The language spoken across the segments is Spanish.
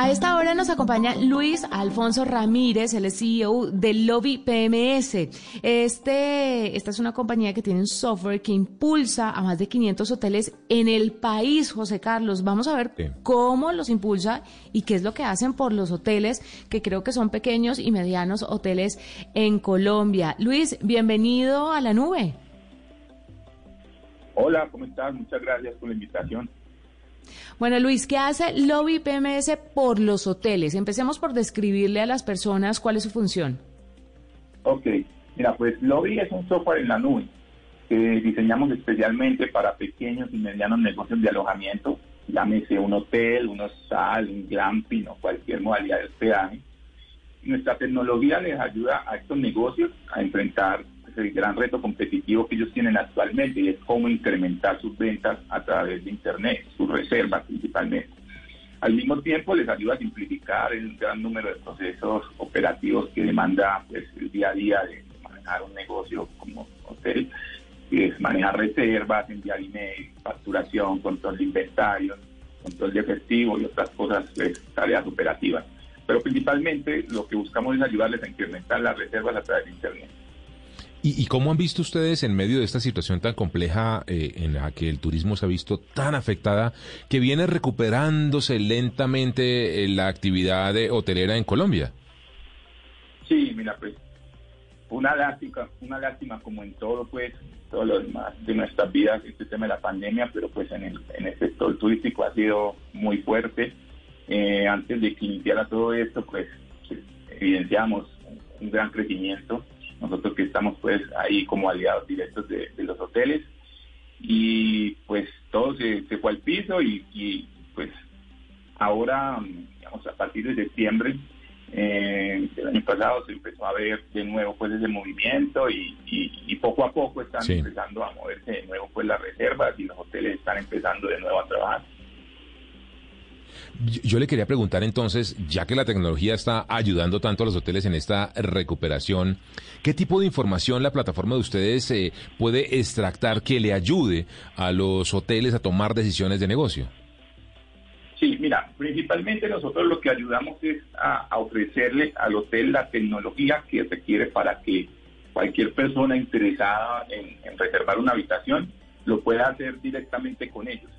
A esta hora nos acompaña Luis Alfonso Ramírez, el CEO del Lobby PMS. Este, esta es una compañía que tiene un software que impulsa a más de 500 hoteles en el país, José Carlos. Vamos a ver cómo los impulsa y qué es lo que hacen por los hoteles, que creo que son pequeños y medianos hoteles en Colombia. Luis, bienvenido a la nube. Hola, ¿cómo estás? Muchas gracias por la invitación. Bueno, Luis, ¿qué hace Lobby PMS por los hoteles? Empecemos por describirle a las personas cuál es su función. Ok, mira, pues Lobby es un software en la nube que diseñamos especialmente para pequeños y medianos negocios de alojamiento, llámese un hotel, un hostal, un glamping o cualquier modalidad de hospedaje. Nuestra tecnología les ayuda a estos negocios a enfrentar el gran reto competitivo que ellos tienen actualmente y es cómo incrementar sus ventas a través de Internet, sus reservas principalmente. Al mismo tiempo les ayuda a simplificar el gran número de procesos operativos que demanda pues, el día a día de manejar un negocio como hotel, y es manejar reservas, enviar email, facturación, control de inventario, control de efectivo y otras cosas, pues, tareas operativas. Pero principalmente lo que buscamos es ayudarles a incrementar las reservas a través de Internet. ¿Y, cómo han visto ustedes en medio de esta situación tan compleja eh, en la que el turismo se ha visto tan afectada, que viene recuperándose lentamente eh, la actividad hotelera en Colombia? Sí, mira, pues una lástima, una lástima como en todo, pues, todo lo demás de nuestras vidas, este tema de la pandemia, pero pues en el, en el sector turístico ha sido muy fuerte. Eh, antes de que iniciara todo esto, pues, pues evidenciamos un gran crecimiento nosotros que estamos pues ahí como aliados directos de, los hoteles y pues todo se, fue al piso y, pues ahora, digamos, a partir de septiembre eh, del año pasado se empezó a ver de nuevo pues ese movimiento y, poco a poco están empezando a moverse de nuevo pues las reservas y los hoteles están empezando de nuevo a trabajar. Yo le quería preguntar entonces, ya que la tecnología está ayudando tanto a los hoteles en esta recuperación, ¿qué tipo de información la plataforma de ustedes eh, puede extractar que le ayude a los hoteles a tomar decisiones de negocio? Sí, mira, principalmente nosotros lo que ayudamos es a, ofrecerle al hotel la tecnología que requiere para que cualquier persona interesada en reservar una habitación lo pueda hacer directamente con ellos.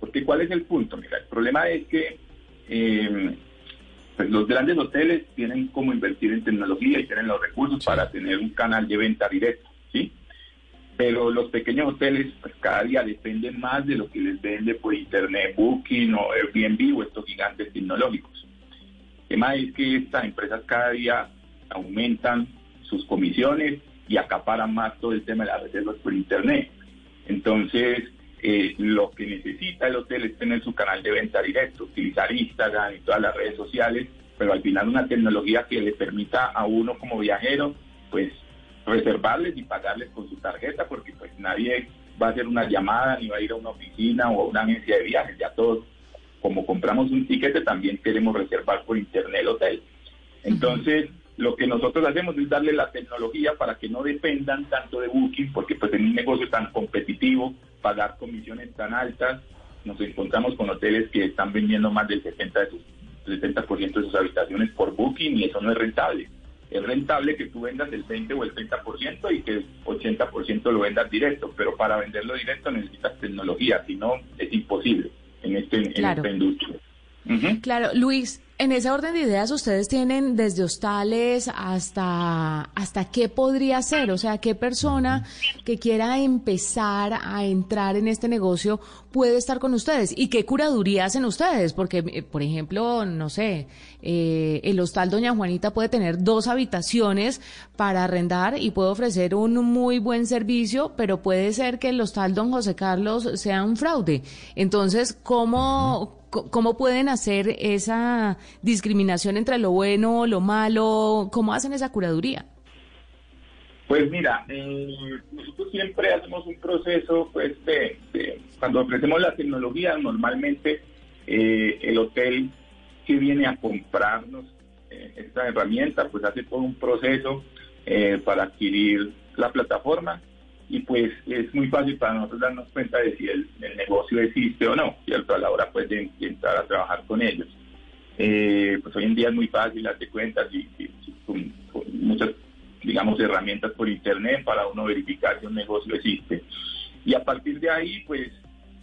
Porque ¿cuál es el punto? Mira, el problema es que eh, pues los grandes hoteles tienen como invertir en tecnología y tienen los recursos para tener un canal de venta directo, ¿sí? Pero los pequeños hoteles, pues cada día dependen más de lo que les vende por internet, Booking o Airbnb o estos gigantes tecnológicos. El tema es que estas empresas cada día aumentan sus comisiones y acaparan más todo el tema de las reservas por internet. Entonces, eh, lo que necesita el hotel es tener su canal de venta directo, utilizar Instagram y todas las redes sociales, pero al final una tecnología que le permita a uno como viajero, pues reservarles y pagarles con su tarjeta, porque pues nadie va a hacer una llamada ni va a ir a una oficina o a una agencia de viajes, ya todos, como compramos un tiquete, también queremos reservar por internet el hotel. Entonces, lo que nosotros hacemos es darle la tecnología para que no dependan tanto de Booking, porque pues en un negocio tan competitivo, pagar comisiones tan altas, nos encontramos con hoteles que están vendiendo más del 70 de sus, 70% de sus habitaciones por Booking y eso no es rentable. Es rentable que tú vendas el 20 o el 30% y que el 80% lo vendas directo, pero para venderlo directo necesitas tecnología, si no es imposible en, este, en esta industria. Claro, Luis, en ese orden de ideas ustedes tienen desde hostales hasta hasta qué podría ser, o sea, qué persona que quiera empezar a entrar en este negocio puede estar con ustedes y qué curaduría hacen ustedes, porque eh, por ejemplo, no sé, eh, el hostal Doña Juanita puede tener dos habitaciones para arrendar y puede ofrecer un muy buen servicio, pero puede ser que el hostal Don José Carlos sea un fraude. Entonces, ¿cómo ¿Cómo pueden hacer esa discriminación entre lo bueno, lo malo? ¿Cómo hacen esa curaduría? Pues mira, eh, nosotros siempre hacemos un proceso, pues, de, cuando ofrecemos la tecnología, normalmente eh, el hotel que viene a comprarnos eh, esta herramienta, pues hace todo un proceso para adquirir la plataforma y pues es muy fácil para nosotros darnos cuenta de si el, negocio existe o no, ¿cierto? A la hora pues de entrar a trabajar con ellos. Eh, pues hoy en día es muy fácil darte cuentas y, con, muchas, digamos, herramientas por internet para uno verificar si un negocio existe. Y a partir de ahí, pues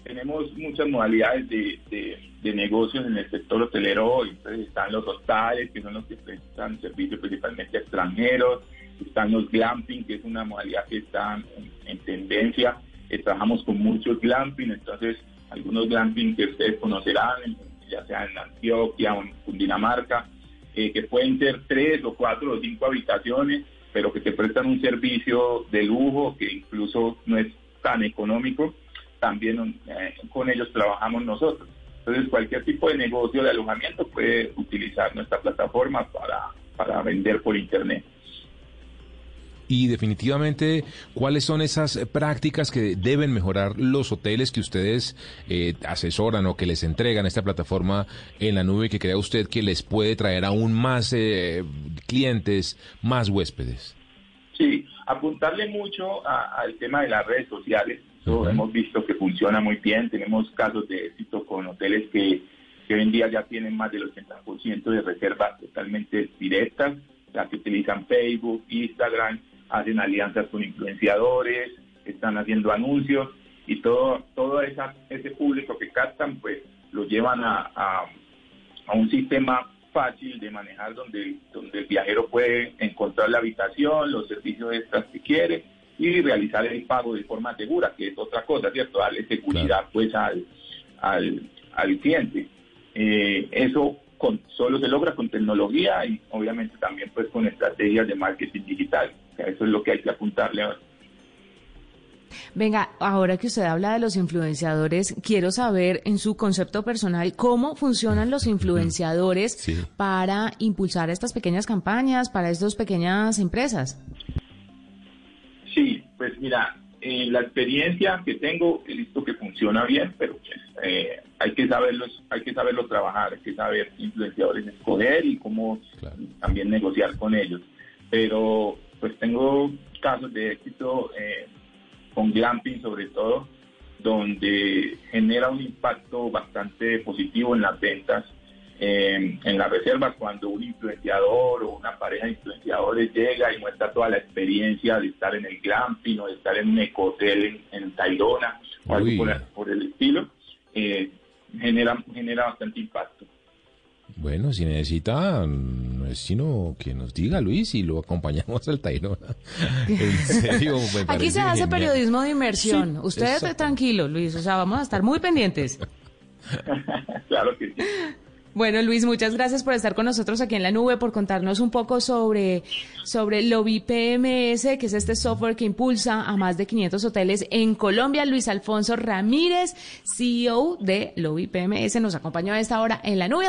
tenemos muchas modalidades de, de, negocios en el sector hotelero. Entonces están los hostales, que son los que prestan servicios principalmente a extranjeros, están los glamping, que es una modalidad que está en, tendencia. Eh, trabajamos con muchos glamping, entonces algunos glamping que ustedes conocerán, ya sea en Antioquia o en Cundinamarca, eh, que pueden ser tres o cuatro o cinco habitaciones, pero que te prestan un servicio de lujo que incluso no es tan económico, también eh, con ellos trabajamos nosotros. Entonces, cualquier tipo de negocio de alojamiento puede utilizar nuestra plataforma para, para vender por Internet y definitivamente cuáles son esas prácticas que deben mejorar los hoteles que ustedes eh, asesoran o que les entregan esta plataforma en la nube que crea usted que les puede traer aún más eh, clientes, más huéspedes. Sí, apuntarle mucho al tema de las redes sociales. Hemos visto que funciona muy bien. Tenemos casos de éxito con hoteles que, que hoy en día ya tienen más del 80% de reservas totalmente directas, las que utilizan Facebook, Instagram hacen alianzas con influenciadores, están haciendo anuncios y todo, todo esa, ese público que captan, pues lo llevan a, a, un sistema fácil de manejar donde, donde el viajero puede encontrar la habitación, los servicios extras que quiere y realizar el pago de forma segura, que es otra cosa, ¿cierto? Darle seguridad pues al, al, al cliente. Eh, eso con, solo se logra con tecnología y obviamente también pues con estrategias de marketing digital. Eso es lo que hay que apuntarle ahora. Venga, ahora que usted habla de los influenciadores, quiero saber en su concepto personal cómo funcionan los influenciadores para impulsar estas pequeñas campañas, para estas pequeñas empresas. Sí, pues mira, en la experiencia que tengo he visto que funciona bien, pero pues, eh, hay que saberlos, hay que saberlo trabajar, hay que saber influenciadores escoger y cómo también negociar con ellos. Pero pues tengo casos de éxito eh, con glamping sobre todo, donde genera un impacto bastante positivo en las ventas, eh, en las reservas, cuando un influenciador o una pareja de influenciadores llega y muestra toda la experiencia de estar en el glamping o de estar en un ecohotel en, en Tayrona o algo por, el estilo, eh, genera, genera bastante impacto. Bueno, si necesita, no es sino que nos diga Luis y lo acompañamos al Tayrona. En serio, Aquí se hace periodismo de inmersión. Usted tranquilo, Luis, o sea, vamos a estar muy pendientes. claro que sí. Bueno, Luis, muchas gracias por estar con nosotros aquí en la nube, por contarnos un poco sobre, sobre Lobby PMS, que es este software que impulsa a más de 500 hoteles en Colombia. Luis Alfonso Ramírez, CEO de Lobby PMS, nos acompañó a esta hora en la nube.